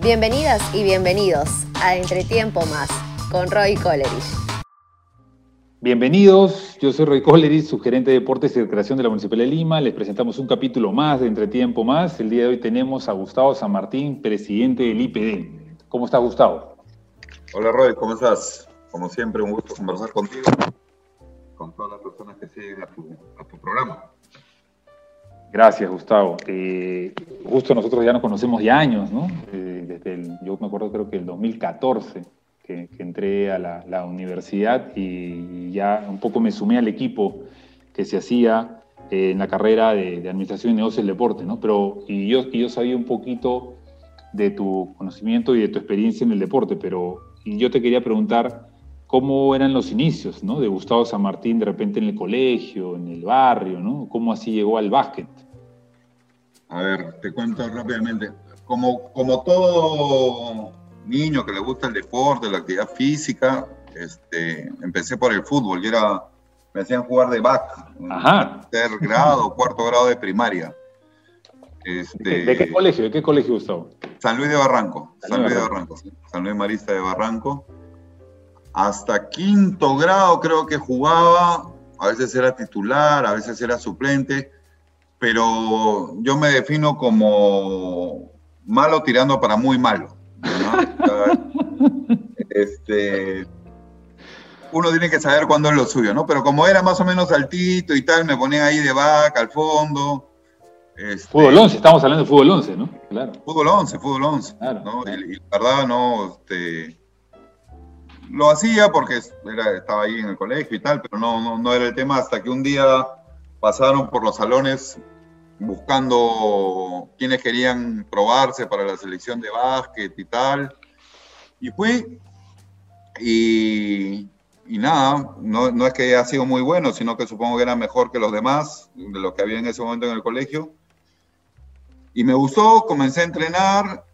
Bienvenidas y bienvenidos a Entretiempo Más con Roy Coleridge. Bienvenidos, yo soy Roy Coleridge, subgerente de Deportes y Recreación de la Municipalidad de Lima. Les presentamos un capítulo más de Entretiempo Más. El día de hoy tenemos a Gustavo San Martín, presidente del IPD. ¿Cómo está Gustavo? Hola Roy, ¿cómo estás? Como siempre, un gusto conversar contigo, con todas las personas que siguen a tu, a tu programa. Gracias, Gustavo. Eh, justo nosotros ya nos conocemos ya años, ¿no? Eh, desde el, yo me acuerdo creo que el 2014 que, entré a la, la, universidad y ya un poco me sumé al equipo que se hacía eh, en la carrera de, de, Administración y Negocios del Deporte, ¿no? Pero y yo, y yo sabía un poquito de tu conocimiento y de tu experiencia en el deporte, pero yo te quería preguntar cómo eran los inicios, ¿no? De Gustavo San Martín de repente en el colegio, en el barrio, ¿no? ¿Cómo así llegó al básquet? A ver, te cuento rápidamente. Como, como todo niño que le gusta el deporte, la actividad física, este, empecé por el fútbol. y era, me hacían jugar de back, Ajá. tercer grado, cuarto grado de primaria. Este, ¿De, ¿De, qué colegio? ¿De qué colegio, Gustavo? San Luis de Barranco. San, San Luis de Barranco. ¿sí? San Luis Marista de Barranco. Hasta quinto grado creo que jugaba. A veces era titular, a veces era suplente pero yo me defino como malo tirando para muy malo. ¿no? este, uno tiene que saber cuándo es lo suyo, ¿no? Pero como era más o menos altito y tal, me ponían ahí de vaca al fondo. Este, fútbol 11, estamos hablando de fútbol 11, ¿no? Claro. Fútbol 11, fútbol 11. Claro, ¿no? claro. Y, y, la verdad, no, este, lo hacía porque era, estaba ahí en el colegio y tal, pero no, no, no era el tema hasta que un día pasaron por los salones buscando quienes querían probarse para la selección de básquet y tal. Y fui, y, y nada, no, no, es que haya sido muy bueno, sino que supongo que era mejor que los demás, de los que había en ese momento en el colegio. Y me gustó, comencé a entrenar.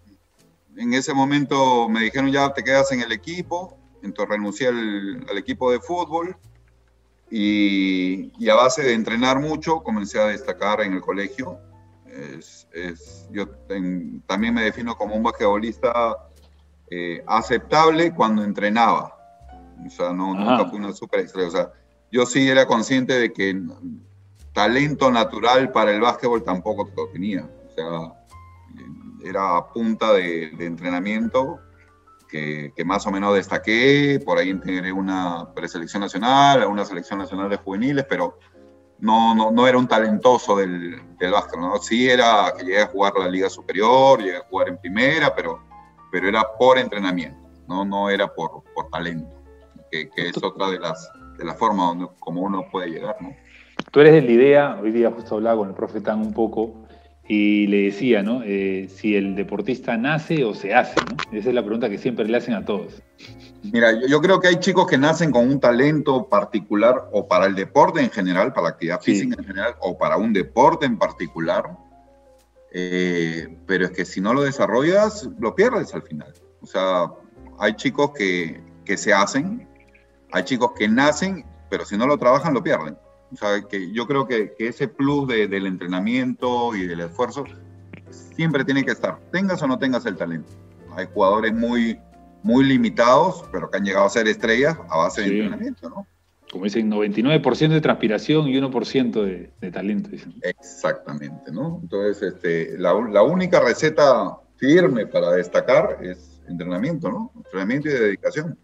En ese momento me dijeron ya te quedas en el equipo, entonces renuncié al, al equipo de fútbol y, y, a base de entrenar mucho comencé a destacar en el colegio. Es, es, yo en, también me defino como un basquetbolista eh, aceptable cuando entrenaba. O sea, no, nunca fui una super estrella. O sea, yo sí era consciente de que talento natural para el básquetbol tampoco lo tenía. O sea, era a punta de, de entrenamiento que, que, más o menos destaqué, por ahí integré una preselección nacional, una selección nacional de juveniles, pero no, no, no era un talentoso del, del básquet, ¿no? Sí era que llegué a jugar la liga superior, llegué a jugar en primera, pero, pero era por entrenamiento, no, no era por, por talento, que, que, es otra de las, de las formas donde, como uno puede llegar, ¿no? Tú eres de la idea, hoy día justo hablaba con el profe Tan un poco, y le decía, ¿no? Eh, si el deportista nace o se hace, ¿no? Esa es la pregunta que siempre le hacen a todos. Mira, yo, yo, creo que hay chicos que nacen con un talento particular o para el deporte en general, para la actividad sí. física en general, o para un deporte en particular, eh, pero es que si no lo desarrollas, lo pierdes al final. O sea, hay chicos que, que se hacen, hay chicos que nacen, pero si no lo trabajan, lo pierden. O sea, que yo creo que, que ese plus de, del entrenamiento y del esfuerzo siempre tiene que estar, tengas o no tengas el talento. Hay jugadores muy, muy limitados, pero que han llegado a ser estrellas a base sí. de entrenamiento, ¿no? Como dicen, 99% de transpiración y 1% de, de, talento. Dicen. Exactamente, ¿no? Entonces, este, la, la única receta firme para destacar es entrenamiento, ¿no? Entrenamiento y dedicación.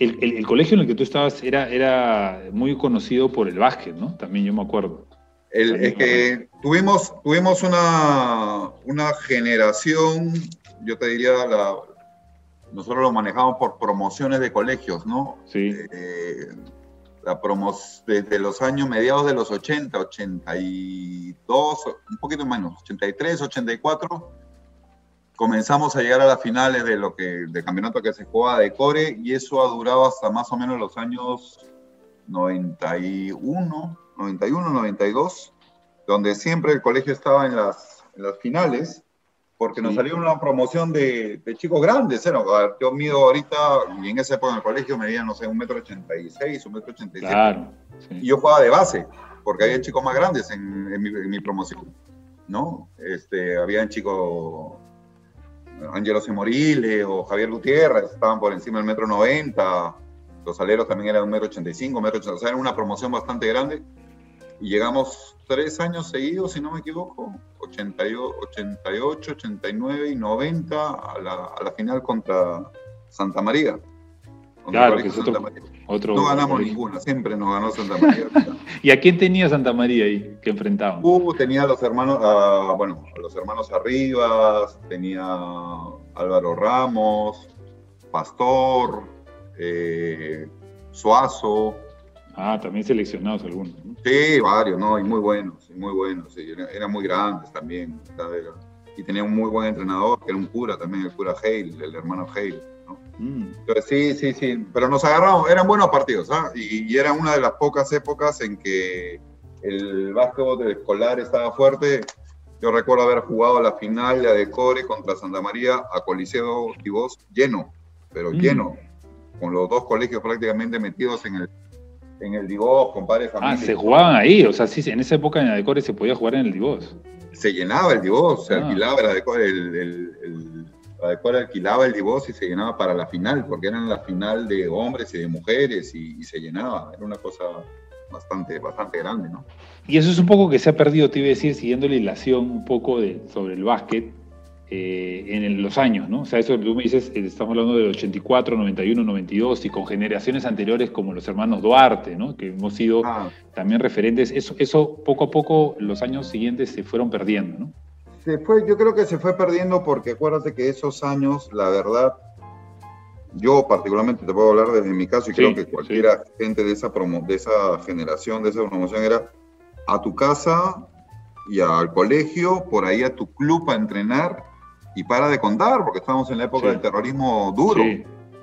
El, el, el, colegio en el que tú estabas era, era muy conocido por el básquet, ¿no? También yo me acuerdo. El, es que tuvimos, tuvimos una, una generación, yo te diría, la, nosotros lo manejamos por promociones de colegios, ¿no? Sí. Eh, la promo desde los años mediados de los 80, 82, un poquito menos, 83, 84 comenzamos a llegar a las finales de lo que de campeonato que se jugaba de core y eso ha durado hasta más o menos los años 91, 91, 92, donde siempre el colegio estaba en las, en las finales, porque sí. nos salió una promoción de, de chicos grandes, ¿eh? yo mido ahorita, y en esa época en el colegio medía, no sé, un metro ochenta y seis, un metro ochenta y siete, claro, sí. y yo jugaba de base, porque había chicos más grandes en, en, mi, en mi, promoción, ¿no? Este, habían chicos Angelo Semorile o Javier Gutiérrez, estaban por encima del metro 90, los aleros también eran un metro 85, metro 80, o sea, era una promoción bastante grande. Y llegamos tres años seguidos, si no me equivoco, 88, 89 y 90 a la, a la final contra Santa María. Claro, que es otro, otro, No ganamos ninguna, siempre nos ganó Santa María. ¿Y a quién tenía Santa María ahí que enfrentaban? Uh, tenía a los hermanos, uh, bueno, a los hermanos Arribas, tenía Álvaro Ramos, Pastor, eh, Suazo. Ah, también seleccionados algunos. ¿no? Sí, varios, ¿no? Y muy buenos, y muy buenos. Sí, eran, eran muy grandes también. Y tenía un muy buen entrenador, que era un cura también, el cura Hale, el hermano Hale. Mm. Entonces, sí, sí, sí. Pero nos agarramos, eran buenos partidos, ¿ah? Y, y, era una de las pocas épocas en que el básquetbol escolar estaba fuerte. Yo recuerdo haber jugado la final de Adecore contra Santa María a Coliseo Tibós lleno, pero mm. lleno, con los dos colegios prácticamente metidos en el en el Divos, con padres familia. Ah, se jugaban ahí, o sea, sí, en esa época en Adecore se podía jugar en el Divos. Se llenaba el Divos, se ah. alquilaba el Adecore, el, el, el Adecore alquilaba el Divos y se llenaba para la final, porque eran la final de hombres y de mujeres y, y, se llenaba, era una cosa bastante, bastante grande, ¿no? Y eso es un poco que se ha perdido, te iba a decir, siguiendo la hilación un poco de, sobre el básquet, eh, en el, los años, ¿no? O sea, eso tú me dices, eh, estamos hablando del 84, 91, 92 y con generaciones anteriores como los hermanos Duarte, ¿no? Que hemos sido ah. también referentes. Eso, eso poco a poco los años siguientes se fueron perdiendo, ¿no? Se fue, yo creo que se fue perdiendo porque acuérdate que esos años, la verdad, yo particularmente te puedo hablar desde mi caso y sí, creo que cualquiera sí. gente de esa, promo, de esa generación, de esa promoción era a tu casa y al colegio, por ahí a tu club a entrenar y para de contar, porque estábamos en la época sí. del terrorismo duro.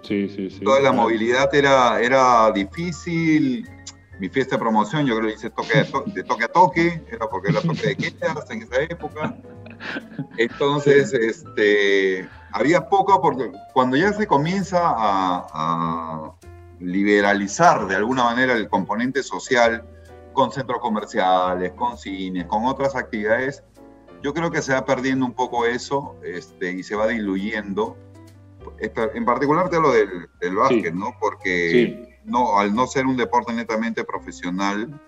Sí, sí, sí. Toda la movilidad era, era difícil. Mi fiesta de promoción, yo creo que hice toque de, to de toque a toque, era porque era toque de quedas en esa época. Entonces, este, había poco, porque cuando ya se comienza a, a liberalizar de alguna manera el componente social, con centros comerciales, con cines, con otras actividades, yo creo que se va perdiendo un poco eso este, y se va diluyendo. En particular te hablo del, del básquet, sí. ¿no? Porque sí. no, al no ser un deporte netamente profesional,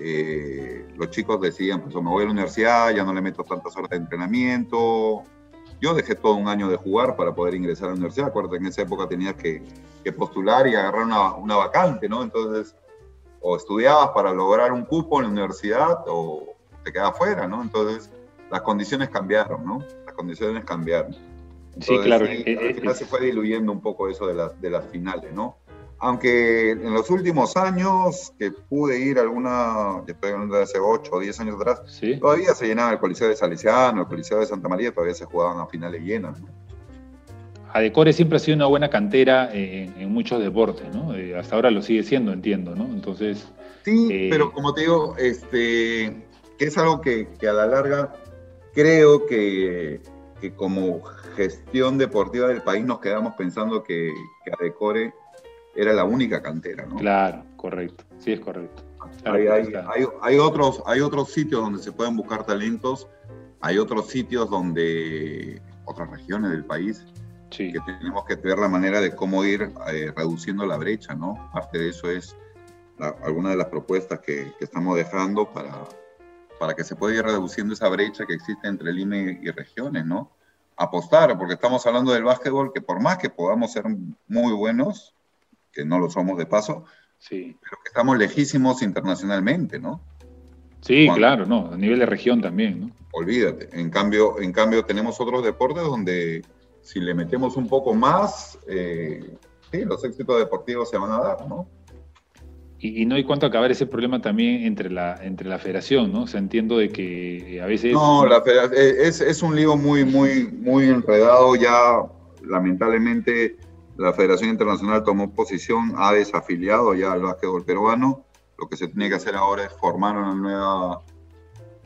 eh, los chicos decían, pues me voy a la universidad, ya no le meto tantas horas de entrenamiento. Yo dejé todo un año de jugar para poder ingresar a la universidad. Acuérdate que en esa época tenías que, que postular y agarrar una, una, vacante, ¿no? Entonces, o estudiabas para lograr un cupo en la universidad o te quedabas fuera, ¿no? Entonces, las condiciones cambiaron, ¿no? Las condiciones cambiaron. Entonces, sí, claro. Sí, eh, al final eh, se fue diluyendo un poco eso de, la, de las finales, ¿no? Aunque en los últimos años que pude ir alguna, estoy hablando de hace 8 o 10 años atrás, ¿Sí? todavía se llenaba el Coliseo de Salesiano, el Coliseo de Santa María, todavía se jugaban a finales llenas, ¿no? Adecore siempre ha sido una buena cantera en, en muchos deportes, ¿no? Eh, hasta ahora lo sigue siendo, entiendo, ¿no? Entonces... Sí, eh... pero como te digo, este, que es algo que, que a la larga creo que, que, como gestión deportiva del país nos quedamos pensando que, que Adecore era la única cantera, ¿no? Claro, correcto, sí es correcto. Claro, hay, hay, hay, hay, otros, hay otros sitios donde se pueden buscar talentos, hay otros sitios donde, otras regiones del país, sí. que tenemos que ver la manera de cómo ir eh, reduciendo la brecha, ¿no? Parte de eso es la, alguna de las propuestas que, que estamos dejando para, para que se pueda ir reduciendo esa brecha que existe entre Lima y, y, regiones, ¿no? Apostar, porque estamos hablando del básquetbol, que por más que podamos ser muy buenos, que no lo somos de paso, sí. pero que estamos lejísimos internacionalmente, ¿no? Sí, Cuando, claro, no, a nivel de región también, ¿no? Olvídate. En cambio, en cambio tenemos otros deportes donde si le metemos un poco más, eh, sí, los éxitos deportivos se van a dar, ¿no? Y, y, no hay cuánto acabar ese problema también entre la, entre la federación, ¿no? O sea, entiendo de que a veces... No, la es, es un lío muy, muy, muy enredado ya, lamentablemente la Federación Internacional tomó posición, ha desafiliado ya al básquetbol peruano. Lo que se tiene que hacer ahora es formar una nueva,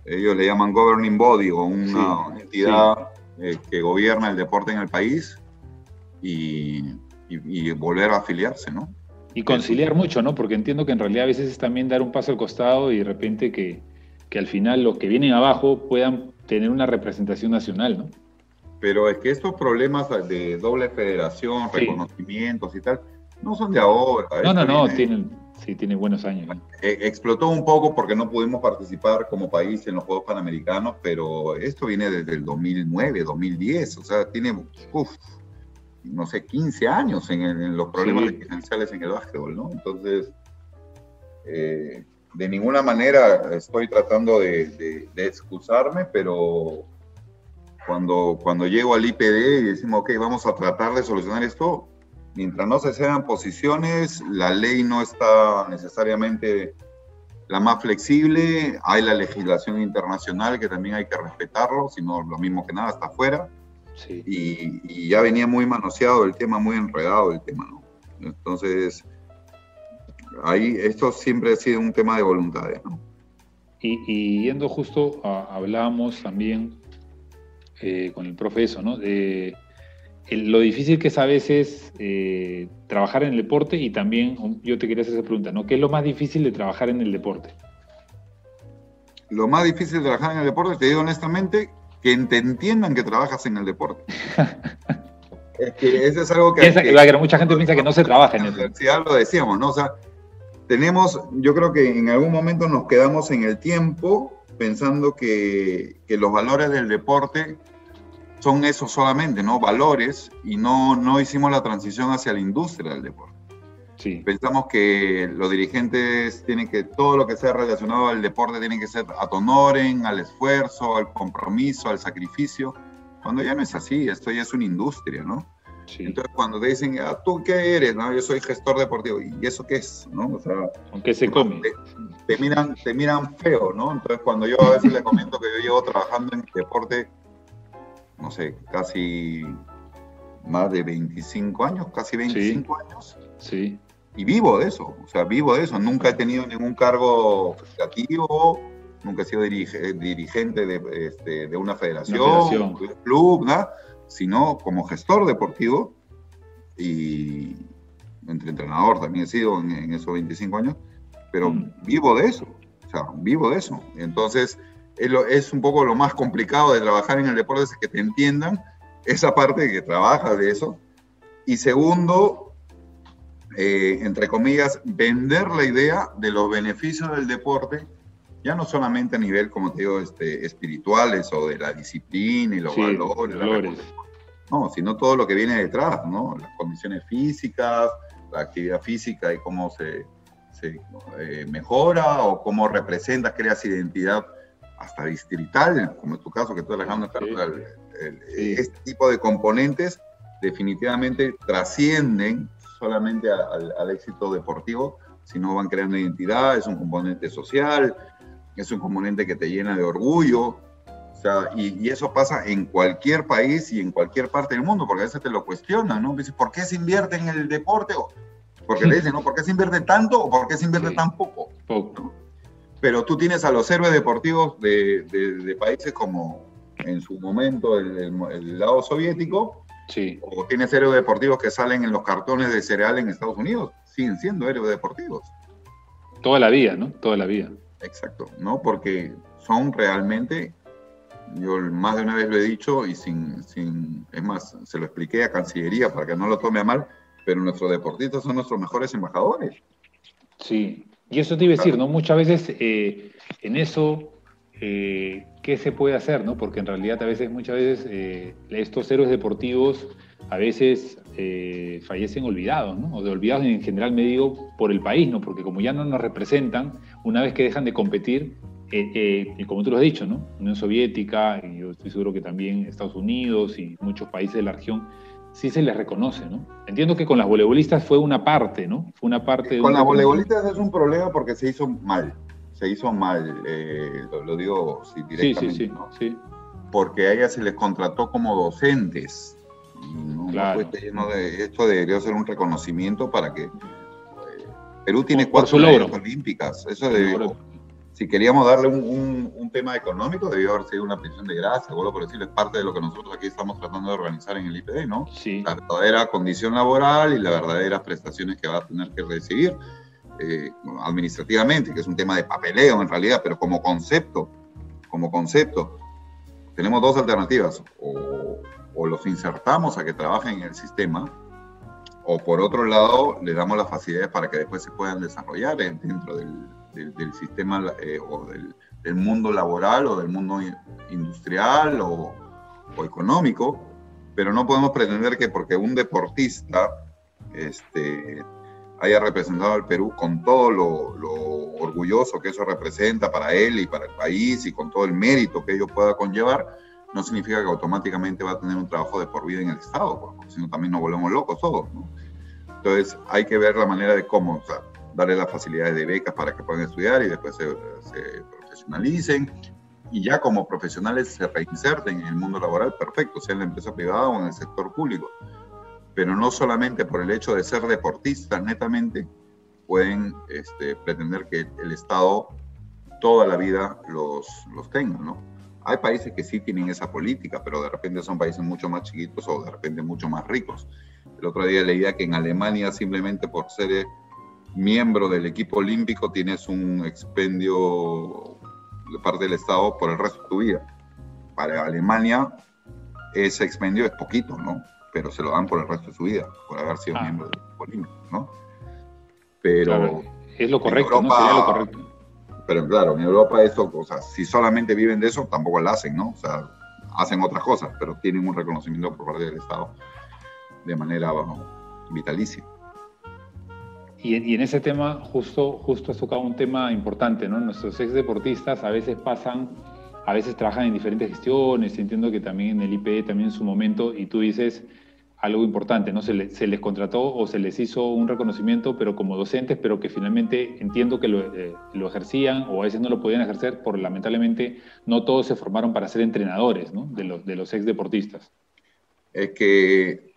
ellos le llaman governing body o una sí, entidad sí. Eh, que gobierna el deporte en el país y, y, y, volver a afiliarse, ¿no? Y conciliar mucho, ¿no? Porque entiendo que en realidad a veces es también dar un paso al costado y de repente que, que al final los que vienen abajo puedan tener una representación nacional, ¿no? Pero es que estos problemas de doble federación, reconocimientos y tal, no son de ahora. No, no, no, tienen, sí, tiene buenos años. E, explotó un poco porque no pudimos participar como país en los Juegos Panamericanos, pero esto viene desde el 2009, 2010, o sea, tiene, no sé, 15 años en, los problemas existenciales en el básquetbol, ¿no? Entonces, eh, de ninguna manera estoy tratando de, excusarme, pero cuando, cuando llego al IPD y decimos, ok, vamos a tratar de solucionar esto, mientras no se sean posiciones, la ley no está necesariamente la más flexible, hay la legislación internacional que también hay que respetarlo, sino lo mismo que nada está afuera. Y, ya venía muy manoseado el tema, muy enredado el tema, ¿no? Entonces, ahí esto siempre ha sido un tema de voluntades, ¿no? Y, yendo justo, hablábamos también eh, con el profesor, ¿no? De lo difícil que es a veces eh, trabajar en el deporte y también yo te quería hacer esa pregunta, ¿no? ¿Qué es lo más difícil de trabajar en el deporte? Lo más difícil de trabajar en el deporte, te digo honestamente, que te entiendan que trabajas en el deporte. es que eso es algo que... que, mucha gente piensa que no se trabaja en, el deporte. lo decíamos, ¿no? O sea, tenemos, yo creo que en algún momento nos quedamos en el tiempo pensando que, que los valores del deporte son eso solamente, ¿no? Valores y no, no hicimos la transición hacia la industria del deporte. Sí. Pensamos que los dirigentes tienen que, todo lo que sea relacionado al deporte tiene que ser a honoren, al esfuerzo, al compromiso, al sacrificio, cuando ya no es así, esto ya es una industria, ¿no? Sí. Entonces cuando te dicen, ah, ¿tú qué eres? No, yo soy gestor deportivo, ¿y eso qué es? ¿no? O sea, ¿Con qué se come? Te, miran, te miran feo, ¿no? Entonces cuando yo a veces le comento que yo llevo trabajando en deporte, no sé, casi más de 25 años, casi 25 años. Sí. Y vivo de eso, o sea, vivo de eso. Nunca he tenido ningún cargo federativo, nunca he sido dirigente de, este, de una federación, de un club, nada, sino como gestor deportivo y entre entrenador también he sido en, esos 25 años, pero mm. vivo de eso, o sea, vivo de eso. Entonces, es, un poco lo más complicado de trabajar en el deporte, es que te entiendan esa parte de que trabajas de eso. Y segundo, eh, entre comillas, vender la idea de los beneficios del deporte, ya no solamente a nivel, como te digo, este, espirituales o de la disciplina y los valores, no, sino todo lo que viene detrás, ¿no? Las condiciones físicas, la actividad física y cómo se, se eh, mejora o cómo representas, creas identidad hasta distrital, como en tu caso, que tú eres sí. este tipo de componentes definitivamente trascienden solamente al, éxito deportivo, sino van creando identidad, es un componente social, es un componente que te llena de orgullo, o sea, y, eso pasa en cualquier país y en cualquier parte del mundo, porque a veces te lo cuestionan, ¿no? Dices, ¿por qué se invierte en el deporte? Porque le dicen, ¿no? ¿Por qué se invierte tanto o por qué se invierte tan poco? Poco pero tú tienes a los héroes deportivos de, países como en su momento el, lado soviético, sí. o tienes héroes deportivos que salen en los cartones de cereal en Estados Unidos, siguen siendo héroes deportivos. Toda la vida, ¿no? Toda la vida. Exacto, ¿no? Porque son realmente, yo más de una vez lo he dicho y sin, sin, es más, se lo expliqué a Cancillería para que no lo tome a mal, pero nuestros deportistas son nuestros mejores embajadores. Sí, y eso te iba a decir, ¿no? Muchas veces eh, en eso, eh, ¿qué se puede hacer, no? Porque en realidad a veces, muchas veces, eh, estos héroes deportivos a veces fallecen olvidados, ¿no? O de olvidados en general me digo por el país, ¿no? Porque como ya no nos representan, una vez que dejan de competir, y como tú lo has dicho, ¿no? Unión Soviética, y yo estoy seguro que también Estados Unidos y muchos países de la región, sí se les reconoce, ¿no? Entiendo que con las voleibolistas fue una parte, ¿no? Fue una parte... Con las voleibolistas es un problema porque se hizo mal, se hizo mal, eh, lo, digo directamente, sí, sí, sí, Porque a ellas se les contrató como docentes. ¿No? Claro. esto debería ser un reconocimiento para que... Eh, Perú tiene cuatro olímpicas, eso debió, si queríamos darle un, tema económico, debió haber sido una pensión de gracia, vuelvo por decirlo, es parte de lo que nosotros aquí estamos tratando de organizar en el IPD, ¿no? Sí. La verdadera condición laboral y las verdaderas prestaciones que va a tener que recibir eh, administrativamente, que es un tema de papeleo en realidad, pero como concepto, como concepto, tenemos dos alternativas, o, o los insertamos a que trabajen en el sistema, o por otro lado, le damos las facilidades para que después se puedan desarrollar dentro del, sistema eh, o del, mundo laboral o del mundo industrial o, económico, pero no podemos pretender que porque un deportista este, haya representado al Perú con todo lo, lo, orgulloso que eso representa para él y para el país y con todo el mérito que ello pueda conllevar, no significa que automáticamente va a tener un trabajo de por vida en el Estado, porque si no también nos volvemos locos todos. ¿no? Entonces hay que ver la manera de cómo, o sea, darle las facilidades de becas para que puedan estudiar y después se, profesionalicen y ya como profesionales se reinserten en el mundo laboral, perfecto, sea en la empresa privada o en el sector público. Pero no solamente por el hecho de ser deportistas netamente, pueden este, pretender que el Estado toda la vida los, los tenga, ¿no? Hay países que sí tienen esa política, pero de repente son países mucho más chiquitos o de repente mucho más ricos. El otro día leía que en Alemania simplemente por ser miembro del equipo olímpico tienes un expendio de parte del Estado por el resto de tu vida. Para Alemania ese expendio es poquito, ¿no? Pero se lo dan por el resto de su vida, por haber sido ah. miembro del equipo olímpico, ¿no? Pero... es lo correcto, ¿no? Sería lo correcto pero claro, en Europa eso, o sea, si solamente viven de eso, tampoco lo hacen, ¿no? O sea, hacen otras cosas, pero tienen un reconocimiento por parte del Estado de manera vitalicia. Y, en ese tema, justo, justo has tocado un tema importante, ¿no? Nuestros ex deportistas a veces pasan, a veces trabajan en diferentes gestiones, entiendo que también en el IPE, también en su momento, y tú dices, algo importante, ¿no? Se, les contrató o se les hizo un reconocimiento, pero como docentes, pero que finalmente entiendo que eh, lo, ejercían o a veces no lo podían ejercer, por lamentablemente no todos se formaron para ser entrenadores, ¿no? De los, de los ex deportistas. Es que,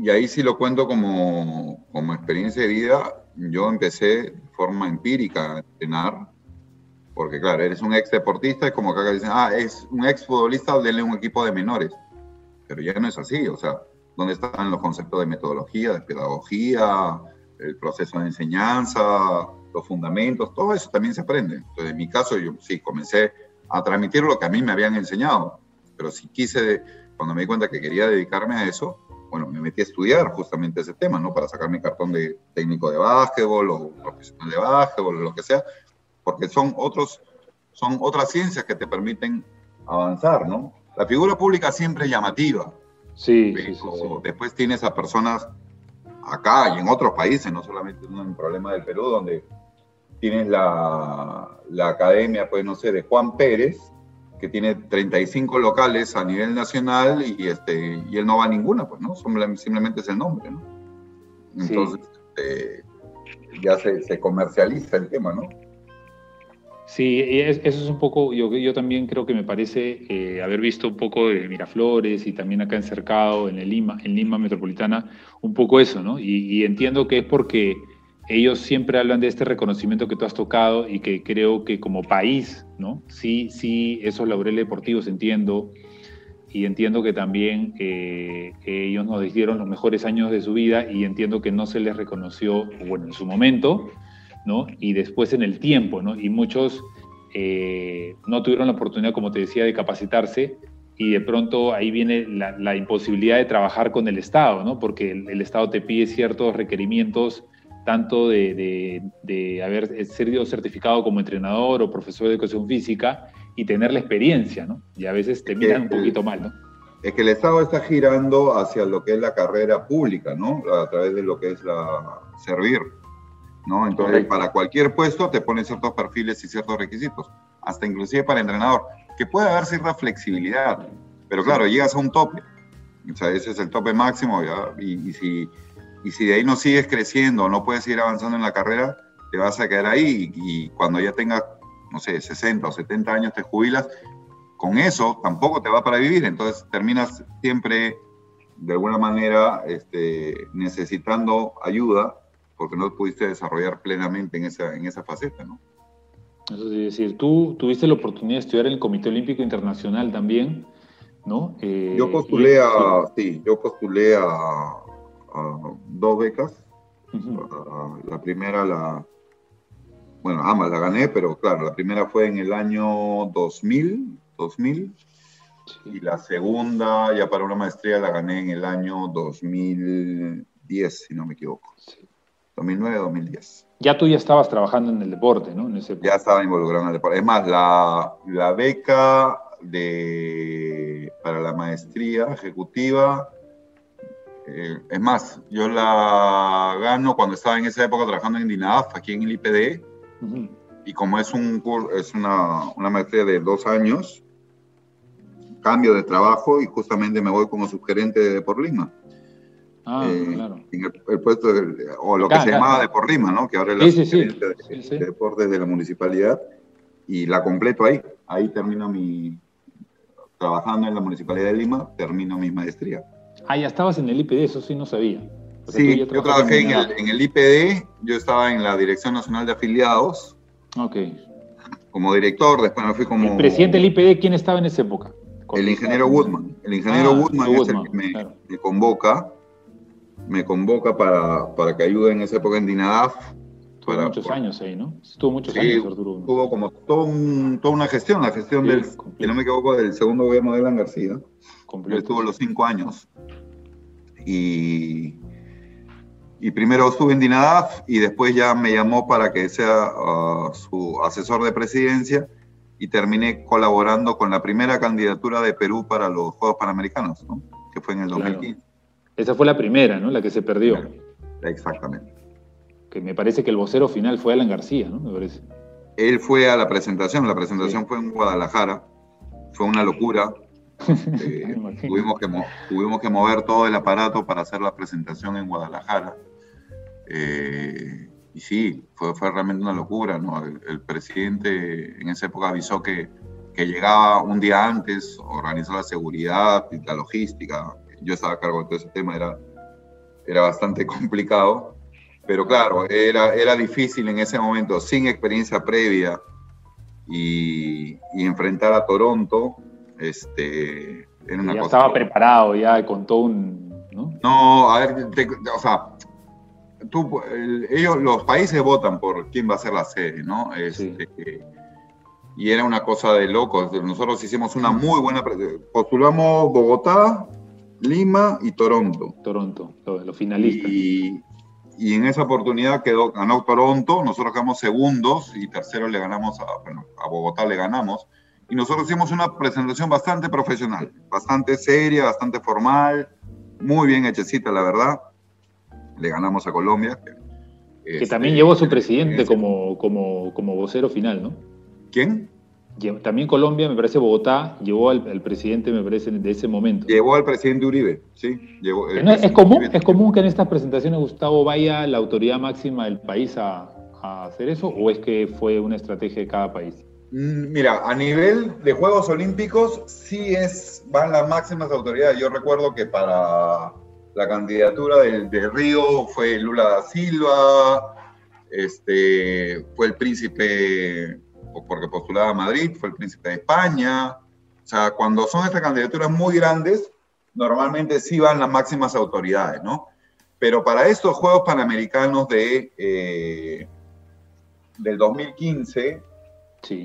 y ahí sí lo cuento como, como experiencia de vida, yo empecé de forma empírica a entrenar, porque claro, eres un ex deportista, es como acá dicen, ah, es un ex futbolista, denle un equipo de menores pero ya no es así, o sea, ¿dónde están los conceptos de metodología, de pedagogía, el proceso de enseñanza, los fundamentos? Todo eso también se aprende. Entonces, en mi caso, yo sí, comencé a transmitir lo que a mí me habían enseñado, pero si quise, cuando me di cuenta que quería dedicarme a eso, bueno, me metí a estudiar justamente ese tema, ¿no? Para sacar mi cartón de técnico de básquetbol o profesional de básquetbol o lo que sea, porque son otros, son otras ciencias que te permiten avanzar, ¿no? La figura pública siempre es llamativa. Sí, Después tienes a personas acá y en otros países, no solamente en un problema del Perú, donde tienes la, la academia, pues no sé, de Juan Pérez, que tiene 35 locales a nivel nacional y, este, y él no va a ninguna, pues, ¿no? Simplemente es el nombre, ¿no? Entonces, este, ya se, se comercializa el tema, ¿no? Sí, eso es un poco, yo, yo también creo que me parece eh, haber visto un poco de Miraflores y también acá en Cercado, en el Lima, en Lima Metropolitana, un poco eso, ¿no? Y, entiendo que es porque ellos siempre hablan de este reconocimiento que tú has tocado y que creo que como país, ¿no? Sí, sí, esos laureles deportivos entiendo y entiendo que también eh, ellos nos dieron los mejores años de su vida y entiendo que no se les reconoció, bueno, en su momento, y después en el tiempo, ¿no? Y muchos eh, no tuvieron la oportunidad, como te decía, de capacitarse y de pronto ahí viene la, imposibilidad de trabajar con el Estado, ¿no? Porque el, Estado te pide ciertos requerimientos tanto de, de, haber sido certificado como entrenador o profesor de educación física y tener la experiencia, ¿no? Y a veces te miran un poquito mal, ¿no? Es que el Estado está girando hacia lo que es la carrera pública, ¿no? A través de lo que es la servir. ¿No? Entonces, para cualquier puesto te ponen ciertos perfiles y ciertos requisitos, hasta inclusive para entrenador, que puede haber cierta flexibilidad, pero claro, llegas a un tope, o sea, ese es el tope máximo, Y, si, y si de ahí no sigues creciendo, no puedes seguir avanzando en la carrera, te vas a quedar ahí y, cuando ya tengas, no sé, 60 o 70 años te jubilas, con eso tampoco te va para vivir, entonces terminas siempre de alguna manera este, necesitando ayuda porque no pudiste desarrollar plenamente en esa, en esa faceta, ¿no? Eso es decir, tú tuviste la oportunidad de estudiar en el Comité Olímpico Internacional también, ¿no? Eh, yo postulé a, sí. yo postulé a, dos becas. la primera la, bueno, ambas la gané, pero claro, la primera fue en el año 2000, 2000 Y la segunda, ya para una maestría, la gané en el año 2010, si no me equivoco. 2009-2010. Ya tú ya estabas trabajando en el deporte, ¿no? ya estaba involucrado en el deporte. Es más, la, la beca de, para la maestría ejecutiva, eh, es más, yo la gano cuando estaba en esa época trabajando en DINAF, aquí en el IPD, y como es, un, es una, una maestría de dos años, cambio de trabajo y justamente me voy como subgerente de Depor Lima. Ah, eh, claro. el, puesto, o lo que se llamaba Depor Lima, ¿no? Que ahora es la sí, de, deportes de la municipalidad y la completo ahí. Ahí termino mi, trabajando en la municipalidad de Lima, termino mi maestría. Ah, ya estabas en el IPD, eso sí no sabía. sí, yo trabajé en el, en el, IPD, yo estaba en la Dirección Nacional de Afiliados. Ok. Como director, después me fui como... ¿El presidente del IPD quién estaba en esa época? El ingeniero Woodman. El ingeniero ah, Woodman, es el que me, convoca, me convoca para, para, que ayude en esa época en DINADAF. Estuvo muchos años ahí, ¿no? Estuvo muchos años, Arturo. Tuvo como todo toda una gestión, la gestión del, si no me equivoco, del segundo gobierno de Elan García. Estuvo los cinco años. Y, y primero estuve en DINADAF y después ya me llamó para que sea uh, su asesor de presidencia y terminé colaborando con la primera candidatura de Perú para los Juegos Panamericanos, ¿no? que fue en el 2015. Esa fue la primera, ¿no? La que se perdió. Exactamente. Que me parece que el vocero final fue Alan García, ¿no? Me parece. Él fue a la presentación, la presentación fue en Guadalajara, fue una locura. Eh, tuvimos, que tuvimos que mover todo el aparato para hacer la presentación en Guadalajara. Eh, y sí, fue, fue realmente una locura, ¿no? El, presidente en esa época avisó que, que, llegaba un día antes, organizó la seguridad y la logística. Yo estaba a cargo de todo ese tema, era, era bastante complicado. Pero claro, era, era difícil en ese momento, sin experiencia previa y, y enfrentar a Toronto, este, era una ya estaba preparado, ya con todo un... ¿no? no, a ver, o sea, ellos, los países votan por quién va a ser la sede, ¿no? Este, y era una cosa de locos. Nosotros hicimos una muy buena. Postulamos Bogotá, Lima y Toronto. Toronto, los finalistas. Y, y, en esa oportunidad quedó, ganó Toronto, nosotros quedamos segundos y tercero le ganamos a, bueno, a Bogotá le ganamos. Y nosotros hicimos una presentación bastante profesional, bastante seria, bastante formal, muy bien hechecita, la verdad le ganamos a Colombia. Que, este, también llevó a su presidente como, como, como vocero final, ¿no? ¿Quién? También Colombia, me parece Bogotá, llevó al, presidente, me parece, de ese momento. Llevó al presidente Uribe, sí. ¿Es, común, ¿Es común que en estas presentaciones Gustavo vaya la autoridad máxima del país a, a hacer eso o es que fue una estrategia de cada país? Mm, mira, a nivel de Juegos Olímpicos sí es, van las máximas autoridades. Yo recuerdo que para la candidatura de, Río fue Lula da Silva, este, fue el príncipe, porque postulaba a Madrid, fue el príncipe de España. O sea, cuando son estas candidaturas muy grandes, normalmente sí van las máximas autoridades, ¿no? Pero para estos Juegos Panamericanos de, eh, del 2015,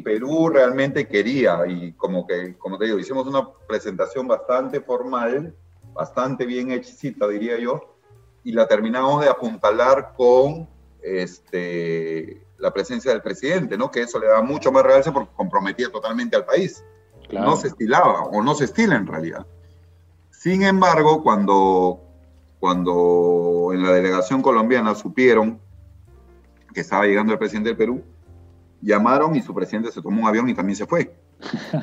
Perú realmente quería, y como que, como te digo, hicimos una presentación bastante formal, bastante bien hechicita, diría yo, y la terminamos de apuntalar con este, la presencia del presidente, ¿no? Que eso le da mucho más realce porque comprometía totalmente al país. No se estilaba, o no se estila en realidad. Sin embargo, cuando, cuando en la delegación colombiana supieron que estaba llegando el presidente del Perú, llamaron y su presidente se tomó un avión y también se fue.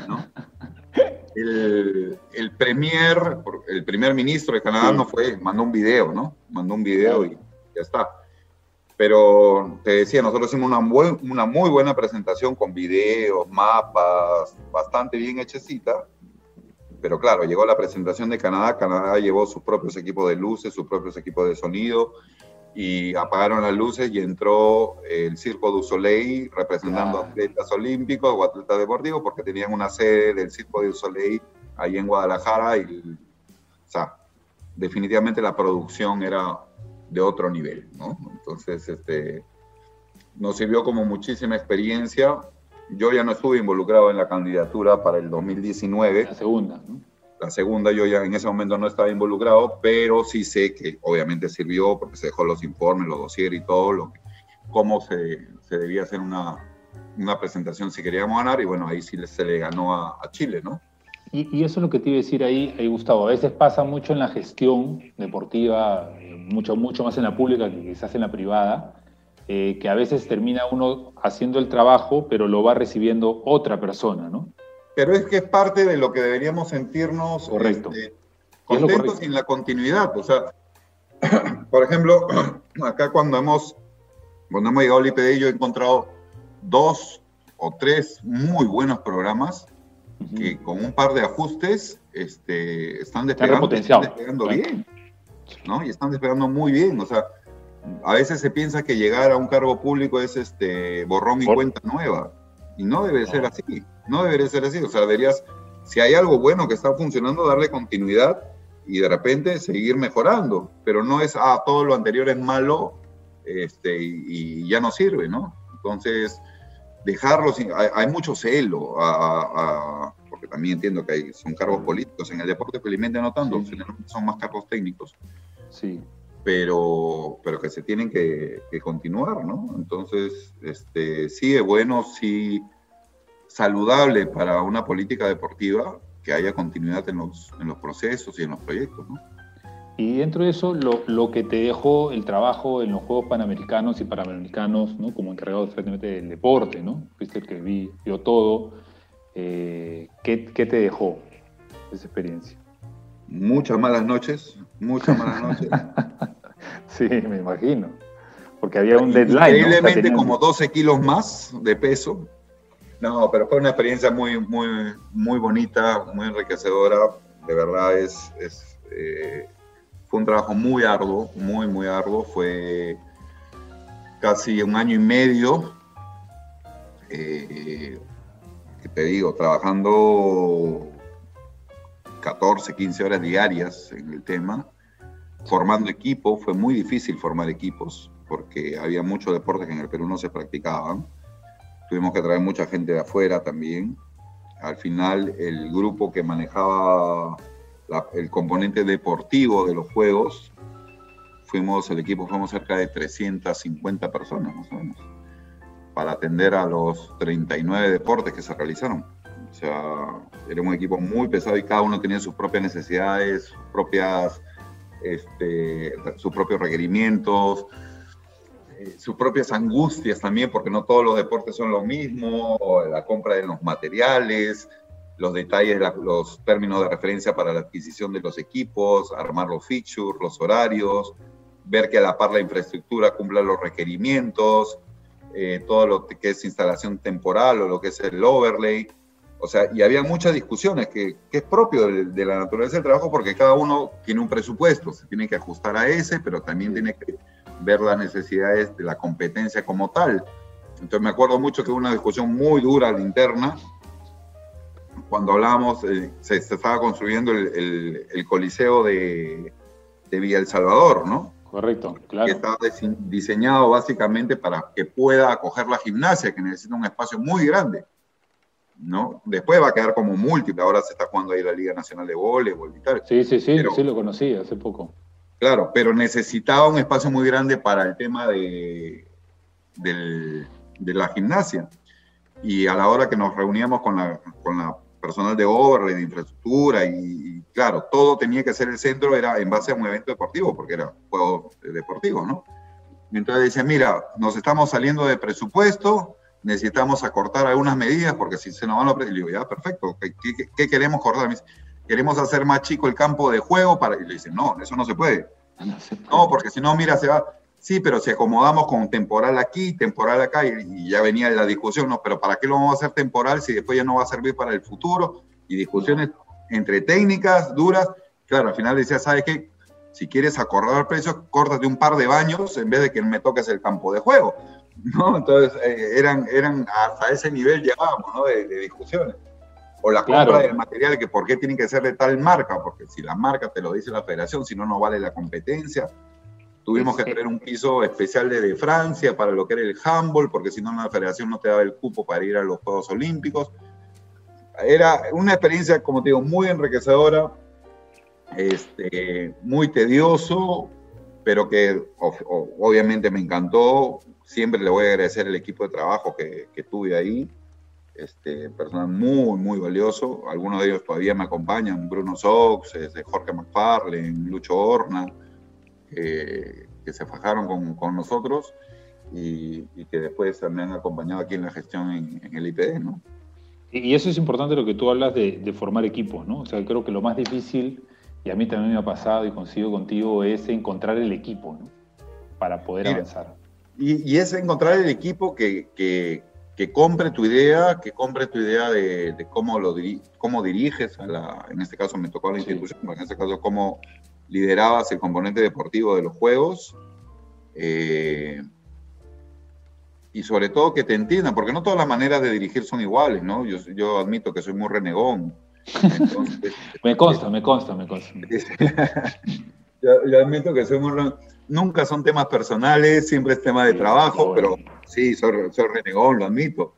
¿no? el, el, premier, el primer ministro de Canadá no fue, mandó un video, ¿no? Mandó un video y ya está. Pero te decía, nosotros hicimos una, una muy buena presentación con videos, mapas, bastante bien hechecita. Pero claro, llegó la presentación de Canadá, Canadá llevó sus propios equipos de luces, sus propios equipos de sonido, y apagaron las luces y entró el Circo du Soleil representando atletas olímpicos o atletas deportivos porque tenían una sede del Circo du Soleil ahí en Guadalajara y, o sea, definitivamente la producción era de otro nivel, ¿no? Entonces, este, nos sirvió como muchísima experiencia yo ya no estuve involucrado en la candidatura para el 2019. La segunda, ¿no? La segunda yo ya en ese momento no estaba involucrado, pero sí sé que obviamente sirvió porque se dejó los informes, los dosieres y todo, lo que, cómo se, se debía hacer una, una, presentación si queríamos ganar y bueno, ahí sí se le ganó a, a Chile, ¿no? Y, y, eso es lo que te iba a decir ahí, ahí, Gustavo. A veces pasa mucho en la gestión deportiva, mucho, mucho más en la pública que quizás en la privada, eh, que a veces termina uno haciendo el trabajo, pero lo va recibiendo otra persona, ¿no? Pero es que es parte de lo que deberíamos sentirnos correcto. Este, contentos sin la continuidad. O sea, por ejemplo, acá cuando hemos, cuando hemos llegado al IPD, yo he encontrado dos o tres muy buenos programas uh -huh. que con un par de ajustes este, están despegando, están despegando claro. bien. ¿No? Y están despegando muy bien. O sea, a veces se piensa que llegar a un cargo público es este borrón y cuenta nueva. Y no debe ser así. No debería ser así. O sea, deberías, si hay algo bueno que está funcionando, darle continuidad y de repente seguir mejorando. Pero no es, ah, todo lo anterior es malo este, y, y ya no sirve, ¿no? Entonces, dejarlos, hay, hay mucho celo, a, a, porque también entiendo que hay, son cargos políticos. En el deporte felizmente no tanto, sí. son más cargos técnicos. Sí pero, pero que se tienen que, que, continuar, ¿no? Entonces, este, sí es bueno, sí saludable para una política deportiva que haya continuidad en los, en los procesos y en los proyectos, ¿no? Y dentro de eso, lo, lo, que te dejó el trabajo en los Juegos Panamericanos y Panamericanos, ¿no? Como encargado del deporte, ¿no? Fuiste el que vi, vio todo. Eh, ¿qué, ¿Qué te dejó esa experiencia? Muchas malas noches, muchas malas noches. sí, me imagino. Porque había un deadline. Increíblemente ¿no? como 12 kilos más de peso. No, pero fue una experiencia muy, muy, muy bonita, muy enriquecedora. De verdad es, es eh, fue un trabajo muy arduo, muy, muy arduo. Fue casi un año y medio, eh, que te digo, trabajando 14, 15 horas diarias en el tema, formando equipo. Fue muy difícil formar equipos porque había muchos deportes que en el Perú no se practicaban. Tuvimos que traer mucha gente de afuera también. Al final, el grupo que manejaba el componente deportivo de los juegos, fuimos, el equipo fuimos cerca de 350 personas más o menos, para atender a los 39 deportes que se realizaron. O sea, era un equipo muy pesado y cada uno tenía sus propias necesidades, sus propias, este, sus propios requerimientos, eh, sus propias angustias también, porque no todos los deportes son lo mismo, la compra de los materiales, los detalles, los términos de referencia para la adquisición de los equipos, armar los features, los horarios, ver que a la par la infraestructura cumpla los requerimientos, eh, todo lo que es instalación temporal o lo que es el overlay. O sea, y había muchas discusiones que, que es propio de, de, la naturaleza del trabajo porque cada uno tiene un presupuesto, se tiene que ajustar a ese, pero también tiene que ver las necesidades de la competencia como tal. Entonces me acuerdo mucho que hubo una discusión muy dura la interna cuando hablábamos, eh, se, se, estaba construyendo el, el, el coliseo de, de, Villa El Salvador, ¿no? Correcto, claro. Que estaba diseñado básicamente para que pueda acoger la gimnasia, que necesita un espacio muy grande. ¿no? Después va a quedar como múltiple, ahora se está jugando ahí la Liga Nacional de Voleibol y tal. Sí, sí, sí, pero, sí lo conocí hace poco. Claro, pero necesitaba un espacio muy grande para el tema de, del, de la gimnasia. Y a la hora que nos reuníamos con la, con la personal de obra, de infraestructura, y, y, claro, todo tenía que ser el centro, era en base a un evento deportivo, porque era juego deportivo, ¿no? Entonces dice, mira, nos estamos saliendo de presupuesto, necesitamos acortar algunas medidas porque si se nos van los precios, digo, ya, perfecto, ¿qué, qué, qué queremos cortar? Dice, queremos hacer más chico el campo de juego para... Y le dicen, no, eso no se puede. No, porque si no, mira, se va... Sí, pero si acomodamos con temporal aquí, temporal acá, y, y, ya venía la discusión, no, pero ¿para qué lo vamos a hacer temporal si después ya no va a servir para el futuro? Y discusiones entre técnicas duras. Claro, al final decía, ¿sabes qué? Si quieres acordar precios, córtate un par de baños en vez de que me toques el campo de juego. ¿no? Entonces, eh, eran, eran hasta ese nivel llegábamos, ¿no? De, de discusiones. O la compra claro. del material, que por qué tiene que ser de tal marca, porque si la marca te lo dice la federación, si no, no vale la competencia. Tuvimos que tener un piso especial desde Francia para lo que era el handball, porque si no la federación no te daba el cupo para ir a los Juegos Olímpicos. Era una experiencia, como te digo, muy enriquecedora, este, muy tedioso, pero que obviamente me encantó. Siempre le voy a agradecer el equipo de trabajo que, que tuve ahí. Este, personal muy, muy valioso. Algunos de ellos todavía me acompañan, Bruno Sox, este, Jorge McFarlane, Lucho Horna, que se fajaron con, con nosotros y, que después me han acompañado aquí en la gestión en, el IPD, ¿no? Y eso es importante lo que tú hablas de, de, formar equipos, ¿no? O sea, creo que lo más difícil, y a mí también me ha pasado y consigo contigo, es encontrar el equipo, ¿no? Para poder avanzar. Y, y, es encontrar el equipo que, que, que compre tu idea, que compre tu idea de, cómo, lo cómo diriges, a la, en este caso me tocó a la institución, en este caso cómo liderabas el componente deportivo de los juegos. Eh, y sobre todo que te entiendan, porque no todas las maneras de dirigir son iguales, ¿no? Yo, yo admito que soy muy renegón. me consta, me consta, me consta. yo, admito que soy muy renegón nunca son temas personales, siempre es tema de trabajo, pero sí, soy, renegón, lo admito.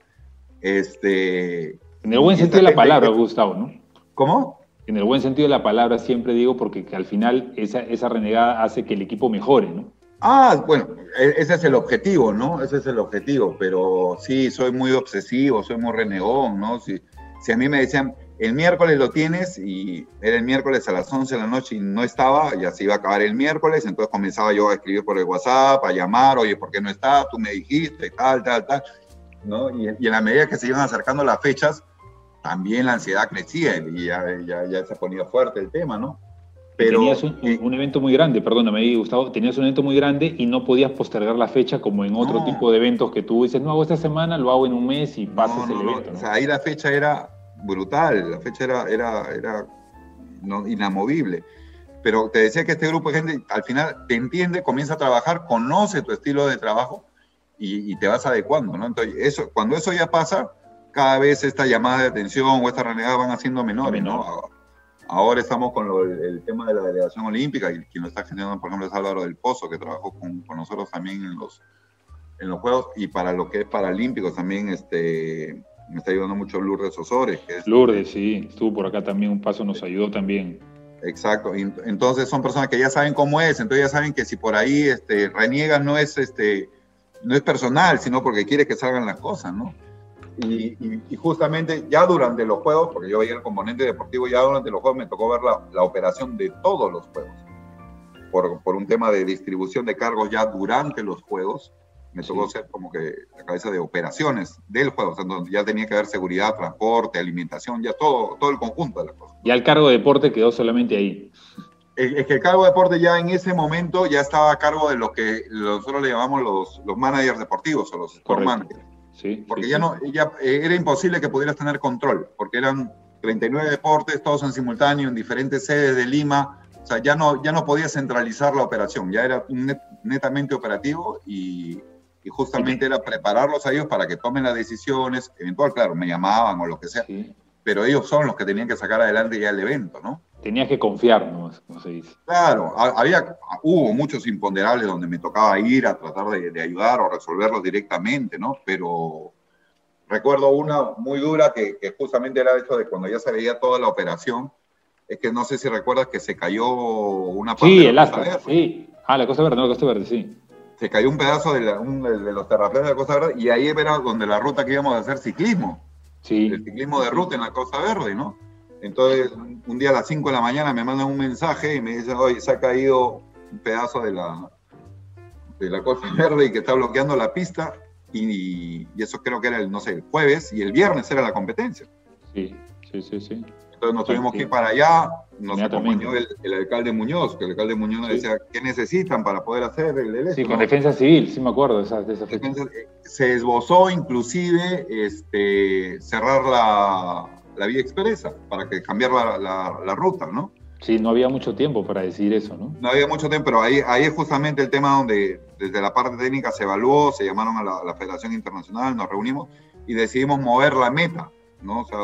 Este, en el buen sentido de la palabra, Gustavo, ¿no? ¿Cómo? En el buen sentido de la palabra siempre digo porque al final esa, esa renegada hace que el equipo mejore, ¿no? Ah, bueno, e, ese es el objetivo, ¿no? Ese es el objetivo, pero sí, soy muy obsesivo, soy muy renegón, ¿no? Si, si a mí me decían, el miércoles lo tienes y era el miércoles a las 11 de la noche y no estaba, ya se iba a acabar el miércoles, entonces comenzaba yo a escribir por el WhatsApp, a llamar, oye, ¿por qué no está? Tú me dijiste, tal, tal, tal, ¿no? Y, y en la medida que se iban acercando las fechas, también la ansiedad crecía y ya, ya, ya se ponía fuerte el tema, ¿no? Pero, tenías un, un, evento muy grande, perdóname, Gustavo, tenías un evento muy grande y no podías postergar la fecha como en otro tipo de eventos que tú dices, no hago esta semana, lo hago en un mes y pasas el evento. O sea, ahí la fecha era brutal, la fecha era, era, era inamovible. Pero te decía que este grupo de gente al final te entiende, comienza a trabajar, conoce tu estilo de trabajo y, te vas adecuando, ¿no? Entonces, eso, cuando eso ya pasa, cada vez esta llamada de atención o esta renegada van haciendo menores, ¿no? Ahora estamos con el, tema de la delegación olímpica y quien lo está gestionando, por ejemplo, es Álvaro del Pozo, que trabajó con, con nosotros también en los, en los Juegos y para lo que es paralímpicos también, este, me está ayudando mucho Lourdes Osores. Que es, Lourdes, sí, estuvo por acá también un paso, nos ayudó también. Exacto, entonces son personas que ya saben cómo es, entonces ya saben que si por ahí este, reniegan no es, este, no es personal, sino porque quiere que salgan las cosas, ¿no? Y, y, justamente ya durante los juegos, porque yo veía el componente deportivo, ya durante los juegos me tocó ver la, la operación de todos los juegos, por, por, un tema de distribución de cargos ya durante los juegos me tocó ser como que la cabeza de operaciones del juego, o sea, donde ya tenía que haber seguridad, transporte, alimentación, ya todo, todo el conjunto de las cosas. Ya el cargo de deporte quedó solamente ahí. Es que el cargo de deporte ya en ese momento ya estaba a cargo de lo que nosotros le llamamos los, los managers deportivos o los sport managers. Sí, porque ya no ya, eh, era imposible que pudieras tener control, porque eran 39 deportes, todos en simultáneo, en diferentes sedes de Lima, o sea, ya no, ya no podías centralizar la operación, ya era netamente operativo y, y justamente era prepararlos a ellos para que tomen las decisiones, eventual, claro, me llamaban o lo que sea, pero ellos son los que tenían que sacar adelante ya el evento, ¿no? Tenías que confiar, ¿no? Como se dice. Claro, había, hubo muchos imponderables donde me tocaba ir a tratar de, ayudar o resolverlos directamente, ¿no? Pero recuerdo una muy dura que, justamente era esto de cuando ya se veía toda la operación, es que no sé si recuerdas que se cayó una parte sí, de el asta, sí. Ah, la Costa Verde, no, la Costa Verde, sí se cayó un pedazo de, de los terraplenes de la Costa Verde y ahí era donde la ruta que íbamos a hacer ciclismo. Sí. El ciclismo de ruta en la Costa Verde, ¿no? Entonces, un día a las 5 de la mañana me mandan un mensaje y me dicen, oye, se ha caído un pedazo de la, de la Costa Verde y que está bloqueando la pista. Y, y, eso creo que era el, no sé, el jueves y el viernes era la competencia. Sí, sí, sí, sí. Entonces nos tuvimos que ir para allá, nos acompañó el, el, alcalde Muñoz, que el alcalde Muñoz nos decía, ¿qué necesitan para poder hacer el, Sí, con defensa civil, sí me acuerdo de esa, de esa eh, Se esbozó inclusive este, cerrar la, la vía expresa para que cambiar la, la, la, ruta, ¿no? Sí, no había mucho tiempo para decir eso, ¿no? No había mucho tiempo, pero ahí, ahí es justamente el tema donde desde la parte técnica se evaluó, se llamaron a la, la Federación Internacional, nos reunimos y decidimos mover la meta, ¿no? O sea,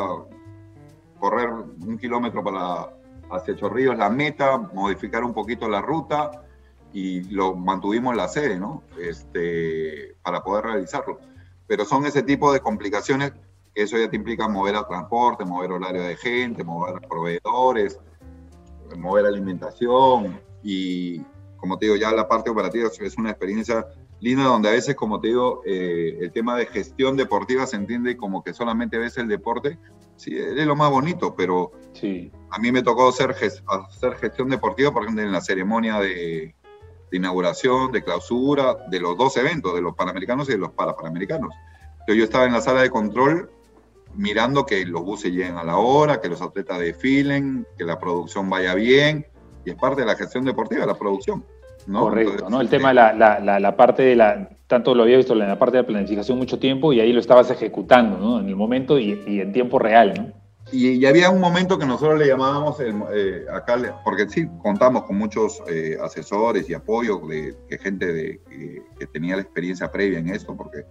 correr un kilómetro para hacia Chorrillos la meta, modificar un poquito la ruta y lo mantuvimos la sede, ¿no? Este, para poder realizarlo. Pero son ese tipo de complicaciones eso ya te implica mover al transporte, mover horario de gente, mover proveedores, mover alimentación y, como te digo, ya la parte operativa es una experiencia linda donde a veces, como te digo, eh, el tema de gestión deportiva se entiende como que solamente ves el deporte. Sí, es lo más bonito, pero sí. a mí me tocó hacer, hacer gestión deportiva, por ejemplo, en la ceremonia de, inauguración, de clausura, de los dos eventos, de los panamericanos y de los parapanamericanos. Yo estaba en la sala de control mirando que los buses lleguen a la hora, que los atletas desfilen, que la producción vaya bien, y es parte de la gestión deportiva, la producción. Correcto, ¿no? El tema de la, la, parte de la, tanto lo había visto en la parte de la planificación mucho tiempo y ahí lo estabas ejecutando, ¿no? En el momento y, en tiempo real, ¿no? Y, había un momento que nosotros le llamábamos, eh, acá, porque sí, contamos con muchos eh, asesores y apoyo de, gente de, que, tenía la experiencia previa en esto, porque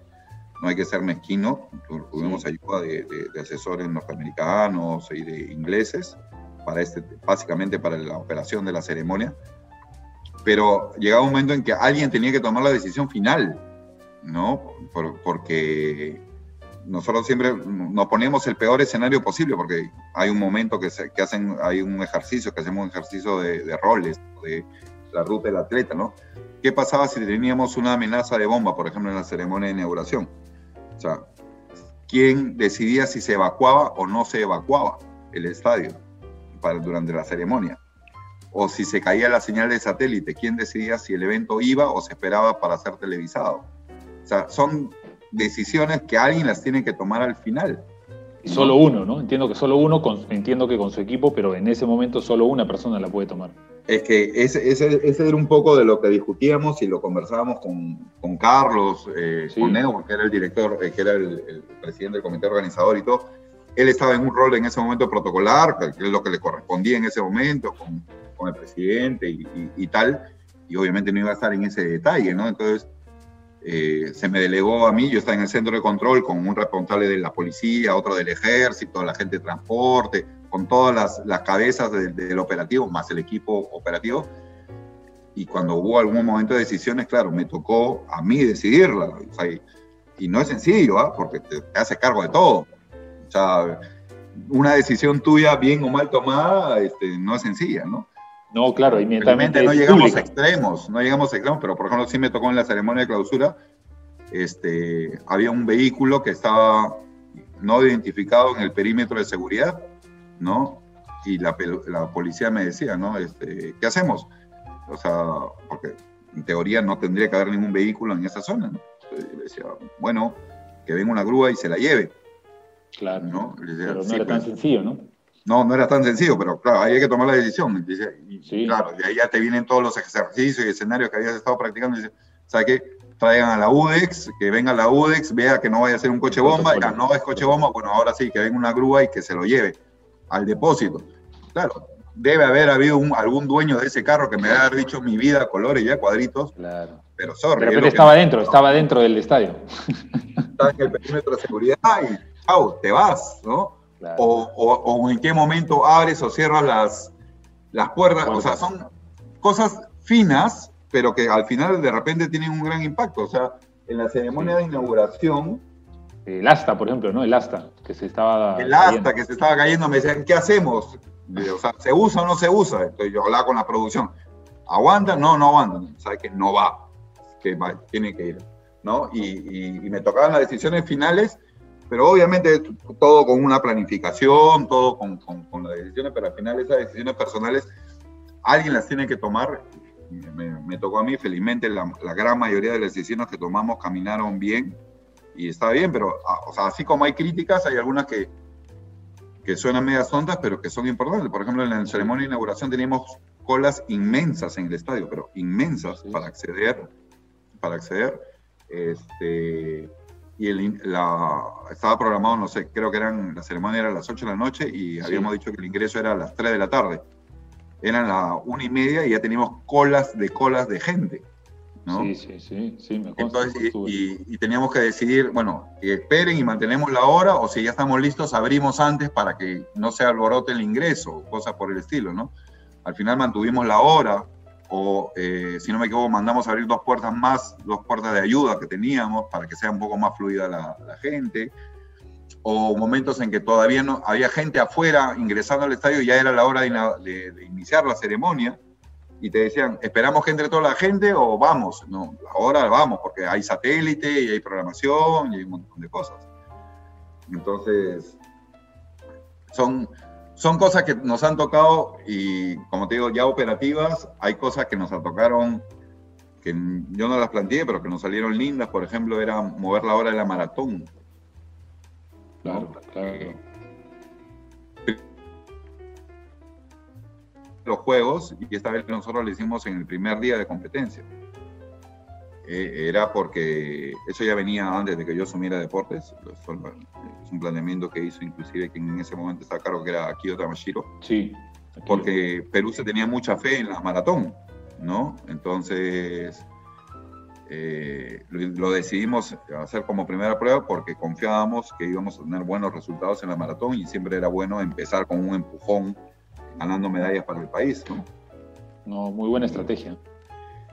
no hay que ser mezquino, tuvimos ayuda de, de, asesores norteamericanos y de ingleses, para este, básicamente para la operación de la ceremonia pero llegaba un momento en que alguien tenía que tomar la decisión final, ¿no? porque nosotros siempre nos ponemos el peor escenario posible, porque hay un momento que, se, que hacen, hay un ejercicio, que hacemos un ejercicio de, de, roles, de la ruta del atleta, ¿no? ¿Qué pasaba si teníamos una amenaza de bomba, por ejemplo, en la ceremonia de inauguración? O sea, ¿quién decidía si se evacuaba o no se evacuaba el estadio para, durante la ceremonia? o si se caía la señal de satélite, quién decidía si el evento iba o se esperaba para ser televisado. O sea, son decisiones que alguien las tiene que tomar al final. Solo uno, ¿no? Entiendo que solo uno, entiendo que con su equipo, pero en ese momento solo una persona la puede tomar. Es que ese, ese, era un poco de lo que discutíamos y lo conversábamos con, con Carlos, eh, con Neo, que era el director, eh, que era el, el, presidente del comité organizador y todo. Él estaba en un rol en ese momento protocolar, que es lo que le correspondía en ese momento, con, el presidente y, tal, y obviamente no iba a estar en ese detalle, ¿no? Entonces, eh, se me delegó a mí, yo estaba en el centro de control con un responsable de la policía, otro del ejército, la gente de transporte, con todas las, las cabezas del operativo, más el equipo operativo. Y cuando hubo algún momento de decisiones, claro, me tocó a mí decidirla. y, no es sencillo, ¿ah? porque te, te hace cargo de todo. O sea, una decisión tuya, bien o mal tomada, este, no es sencilla, ¿no? No, claro, inmediatamente. No llegamos a extremos, no llegamos a extremos, pero por ejemplo, sí me tocó en la ceremonia de clausura, este, había un vehículo que estaba no identificado en el perímetro de seguridad, ¿no? Y la, policía me decía, ¿no? Este, ¿Qué hacemos? O sea, porque en teoría no tendría que haber ningún vehículo en esa zona, ¿no? Entonces, le decía, bueno, que venga una grúa y se la lleve. Claro. ¿no? pero no era tan sencillo, ¿no? No, no era tan sencillo, pero claro, ahí hay que tomar la decisión. Y, claro, de ahí ya te vienen todos los ejercicios y escenarios que habías estado practicando. Dice, ¿sabes qué? Traigan a la UDEX, que venga la UDEX, vea que no vaya a ser un coche bomba, ya no es coche bomba, bueno, ahora sí, que venga una grúa y que se lo lleve al depósito. Claro, debe haber habido algún dueño de ese carro que me haya dicho mi vida, colores ya, cuadritos. Claro. Pero sorry. Pero, estaba dentro, estaba dentro del estadio. Estaba en el perímetro de seguridad y chao, te vas, ¿no? O, en qué momento abres o cierras las, las puertas. O sea, son cosas finas, pero que al final de repente tienen un gran impacto. O sea, en la ceremonia de inauguración. El asta, por ejemplo, ¿no? El asta, que se estaba. El asta que se estaba cayendo, me decían, ¿qué hacemos? O sea, ¿se usa o no se usa? Entonces yo hablaba con la producción. ¿Aguanta? No, no aguanta. Sabe que no va, que tiene que ir. ¿no? Y, y me tocaban las decisiones finales pero obviamente todo con una planificación, todo con, con, las decisiones, pero al final esas decisiones personales alguien las tiene que tomar. Me, tocó a mí, felizmente la, la, gran mayoría de las decisiones que tomamos caminaron bien y está bien, pero ah, o sea, así como hay críticas, hay algunas que, que suenan medias tontas, pero que son importantes. Por ejemplo, en la ceremonia de inauguración teníamos colas inmensas en el estadio, pero inmensas para acceder, para acceder. Este, y el, la, estaba programado, no sé, creo que eran, la ceremonia era a las 8 de la noche y habíamos dicho que el ingreso era a las 3 de la tarde. Eran las 1 y media y ya teníamos colas de colas de gente. ¿No? Sí, sí, sí, sí, me Entonces, y, y, teníamos que decidir, bueno, que esperen y mantenemos la hora o si ya estamos listos, abrimos antes para que no se alborote el ingreso, cosas por el estilo, ¿no? Al final mantuvimos la hora, o eh, si no me equivoco, mandamos a abrir dos puertas más, dos puertas de ayuda que teníamos para que sea un poco más fluida la, gente, o momentos en que todavía no había gente afuera ingresando al estadio y ya era la hora de, iniciar la ceremonia, y te decían, esperamos que entre toda la gente o vamos, no, ahora vamos, porque hay satélite y hay programación y hay un montón de cosas. Entonces, son, son cosas que nos han tocado y, como te digo, ya operativas, hay cosas que nos tocaron que yo no las planteé, pero que nos salieron lindas. Por ejemplo, era mover la hora de la maratón. Claro, claro. Los juegos, y esta vez nosotros lo hicimos en el primer día de competencia. Eh, era porque eso ya venía antes de que yo asumiera deportes. Es un planeamiento que hizo inclusive quien en ese momento estaba a cargo, que era Akio Tamashiro. Sí. Porque Perú se tenía mucha fe en la maratón, ¿no? Entonces eh, lo, decidimos hacer como primera prueba porque confiábamos que íbamos a tener buenos resultados en la maratón y siempre era bueno empezar con un empujón ganando medallas para el país, ¿no? No, muy buena estrategia.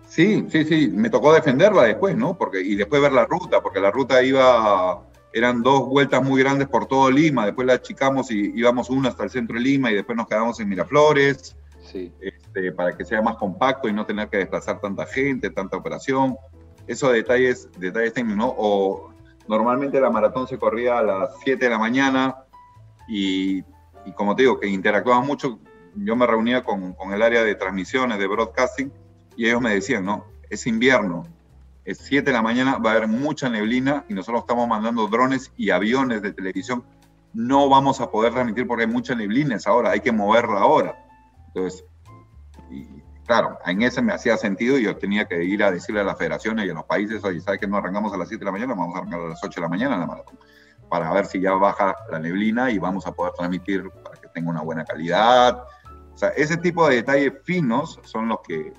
Sí, sí, sí, me tocó defenderla después, ¿no? Porque, y después ver la ruta, porque la ruta iba, eran dos vueltas muy grandes por todo Lima, después la achicamos y íbamos una hasta el centro de Lima y después nos quedamos en Miraflores, sí. este, para que sea más compacto y no tener que desplazar tanta gente, tanta operación. Esos detalles, detalles técnicos, ¿no? O normalmente la maratón se corría a las 7 de la mañana y, y como te digo, que interactuaba mucho, yo me reunía con, con el área de transmisiones, de broadcasting, y ellos me decían, no, es invierno, es 7 de la mañana, va a haber mucha neblina y nosotros estamos mandando drones y aviones de televisión. No vamos a poder transmitir porque hay mucha neblina esa hora, hay que moverla ahora. Entonces, claro, en ese me hacía sentido y yo tenía que ir a decirle a las federaciones y a los países, oye, ¿sabes que no arrancamos a las 7 de la mañana? Vamos a arrancar a las 8 de la mañana la maratón, para ver si ya baja la neblina y vamos a poder transmitir para que tenga una buena calidad. Sea, ese tipo de detalles finos son los que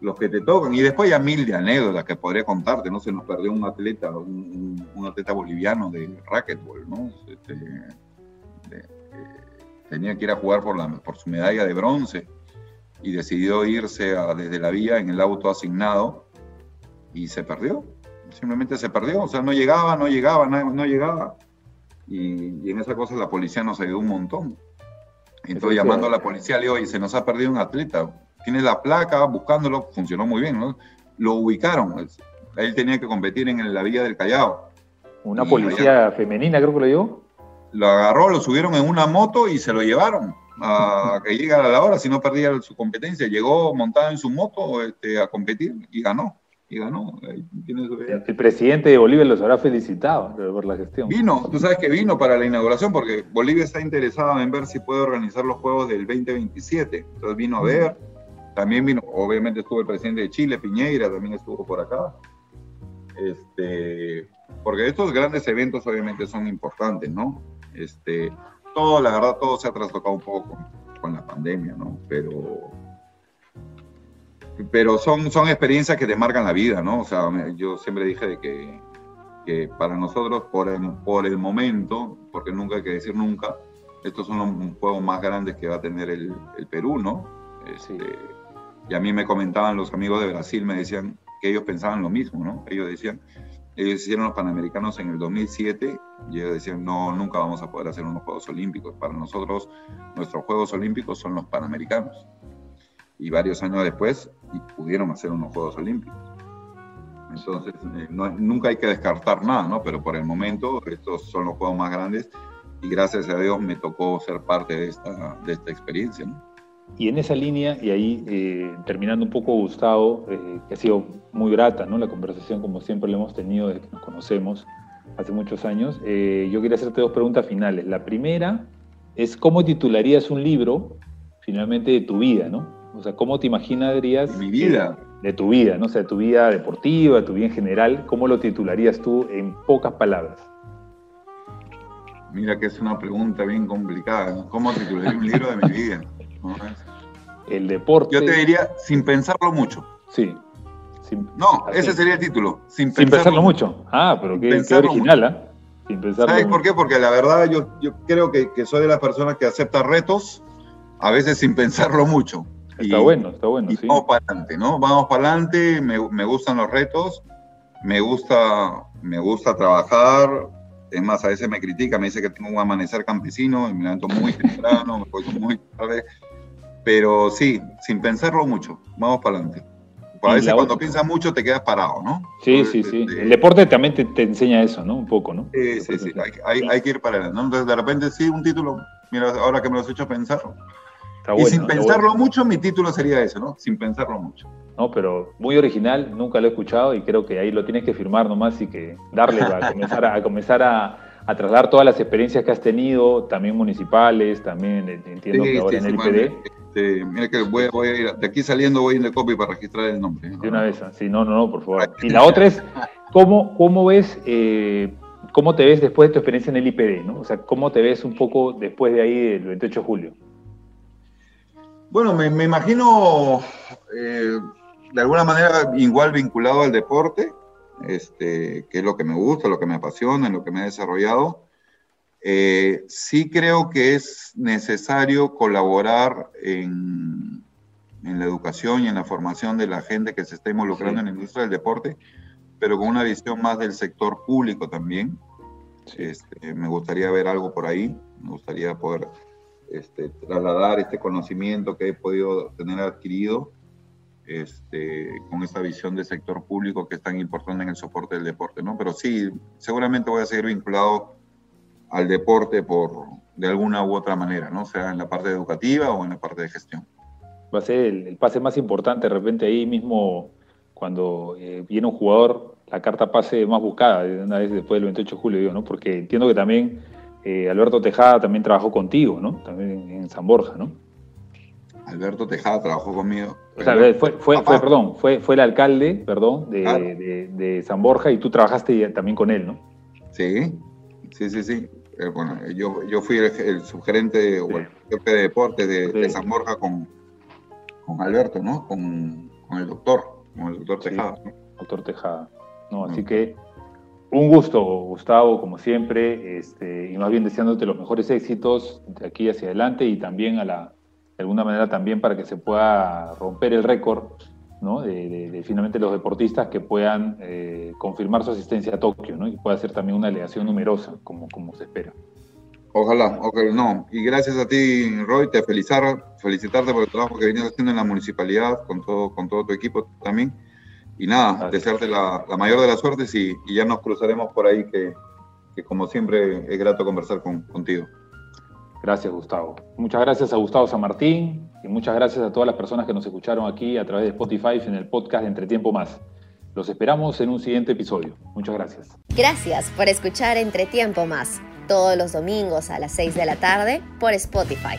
los que te tocan. Y después hay mil de anécdotas que podría contarte, ¿no? Se nos perdió un atleta, un, atleta boliviano de racquetball, ¿no? Este, eh, tenía que ir a jugar por, su medalla de bronce y decidió irse desde la vía en el auto asignado y se perdió. Simplemente se perdió, o sea, no llegaba, no llegaba, no, llegaba. Y, en esa cosa la policía nos ayudó un montón. Entonces, llamando a la policía, le digo, y se nos ha perdido un atleta tiene la placa, buscándolo, funcionó muy bien, ¿no? Lo ubicaron, él tenía que competir en la Vía del Callao. Una policía femenina, creo que lo llevó. Lo agarró, lo subieron en una moto y se lo llevaron a que llegara a la hora, si no perdía su competencia. Llegó montado en su moto este, a competir y ganó. Y ganó. El presidente de Bolivia los habrá felicitado por la gestión. Vino, tú sabes que vino para la inauguración porque Bolivia está interesada en ver si puede organizar los Juegos del 2027. Entonces vino a ver también vino, obviamente estuvo el presidente de Chile, Piñeira, también estuvo por acá. Este, porque estos grandes eventos obviamente son importantes, ¿no? Este, todo, la verdad, todo se ha trastocado un poco con, la pandemia, ¿no? Pero, pero son, son experiencias que te marcan la vida, ¿no? O sea, yo siempre dije de que, que para nosotros, por el, por el momento, porque nunca hay que decir nunca, estos son los juegos más grandes que va a tener el, el Perú, ¿no? Este, y a mí me comentaban los amigos de Brasil, me decían que ellos pensaban lo mismo, ¿no? Ellos decían, ellos hicieron los Panamericanos en el 2007 y ellos decían, no, nunca vamos a poder hacer unos Juegos Olímpicos. Para nosotros, nuestros Juegos Olímpicos son los Panamericanos. Y varios años después pudieron hacer unos Juegos Olímpicos. Entonces, eh, nunca hay que descartar nada, ¿no? Pero por el momento, estos son los Juegos más grandes y gracias a Dios me tocó ser parte de esta, de esta experiencia, ¿no? Y en esa línea, y ahí eh, terminando un poco, Gustavo, eh, que ha sido muy grata, ¿no? La conversación, como siempre la hemos tenido desde que nos conocemos hace muchos años, eh, yo quería hacerte dos preguntas finales. La primera es, ¿cómo titularías un libro, finalmente, de tu vida, ¿no? O sea, ¿cómo te imaginarías... De mi vida. De, tu vida, ¿no? O sea, de tu vida deportiva, de tu vida en general, ¿cómo lo titularías tú en pocas palabras? Mira que es una pregunta bien complicada. ¿Cómo titularía un libro de mi vida? El deporte. Yo te diría, sin pensarlo mucho. Sí. no, ese sería el título. Sin, pensarlo, mucho. Ah, pero qué, original, ¿ah? Sin pensarlo ¿Sabes por qué? Porque la verdad yo, yo creo que, que, soy de las personas que acepta retos, a veces sin pensarlo mucho. Está bueno, está bueno. Y vamos para adelante, ¿no? Vamos para adelante, me, me, gustan los retos, me gusta, me gusta trabajar. Es más, a veces me critica, me dice que tengo un amanecer campesino y me levanto muy temprano, me voy muy tarde. Pero sí, sin pensarlo mucho, vamos para adelante. A veces cuando piensas mucho te quedas parado, ¿no? Sí, sí, sí. Este, el deporte también te, te, enseña eso, ¿no? Un poco, ¿no? Sí, sí, sí. Hay, hay, hay, que ir para adelante. ¿no? Entonces, de repente, sí, un título, mira, ahora que me lo has hecho pensar, y sin pensarlo mucho, mi título sería eso, ¿no? Sin pensarlo mucho. No, pero muy original, nunca lo he escuchado y creo que ahí lo tienes que firmar nomás y que darle a comenzar, a, comenzar a, a, trasladar todas las experiencias que has tenido, también municipales, también entiendo que ahora en el IPD. Este, mira que voy, voy, a ir, de aquí saliendo voy en el copy para registrar el nombre. De una vez, sí, no, no, no, por favor. Y la otra es, ¿cómo, cómo ves... Eh, ¿Cómo te ves después de tu experiencia en el IPD? ¿no? O sea, ¿cómo te ves un poco después de ahí, el 28 de julio? Bueno, me, imagino eh, de alguna manera igual vinculado al deporte, este, que es lo que me gusta, lo que me apasiona, lo que me ha desarrollado. Eh, sí creo que es necesario colaborar en, en, la educación y en la formación de la gente que se está involucrando en la industria del deporte, pero con una visión más del sector público también. Este, me gustaría ver algo por ahí, me gustaría poder este, trasladar este conocimiento que he podido tener adquirido este, con esta visión del sector público que es tan importante en el soporte del deporte, ¿no? Pero sí, seguramente voy a seguir vinculado al deporte por, de alguna u otra manera, ¿no? Sea en la parte educativa o en la parte de gestión. Va a ser el, pase más importante, de repente ahí mismo, cuando eh, viene un jugador, la carta pase más buscada, una vez después del 28 de julio, digo, ¿no? Porque entiendo que también eh, Alberto Tejada también trabajó contigo, ¿no? También en San Borja, ¿no? Alberto Tejada trabajó conmigo. O sea, fue, fue, perdón, fue, fue el alcalde, perdón, de, de, San Borja y tú trabajaste también con él, ¿no? Sí, sí, sí, sí. Eh, bueno, yo, yo fui el, subgerente o el jefe de deportes de, San Borja con, con Alberto, ¿no? Con, con, el doctor, con el doctor Tejada. ¿no? Doctor Tejada. No, así que un gusto, Gustavo, como siempre, este, y más bien deseándote los mejores éxitos de aquí hacia adelante y también a la, de alguna manera también para que se pueda romper el récord ¿no? de, finalmente los deportistas que puedan eh, confirmar su asistencia a Tokio ¿no? y pueda ser también una alegación numerosa como, como se espera. Ojalá, ojalá, no. Y gracias a ti, Roy, te felicitar, felicitarte por el trabajo que vienes haciendo en la municipalidad con todo, con todo tu equipo también y nada, desearte la, mayor de las suertes y, ya nos cruzaremos por ahí, que, como siempre es grato conversar contigo. Gracias, Gustavo. Muchas gracias a Gustavo San Martín y muchas gracias a todas las personas que nos escucharon aquí a través de Spotify en el podcast de Entretiempo Más. Los esperamos en un siguiente episodio. Muchas gracias. Gracias por escuchar Entretiempo Más, todos los domingos a las 6 de la tarde por Spotify.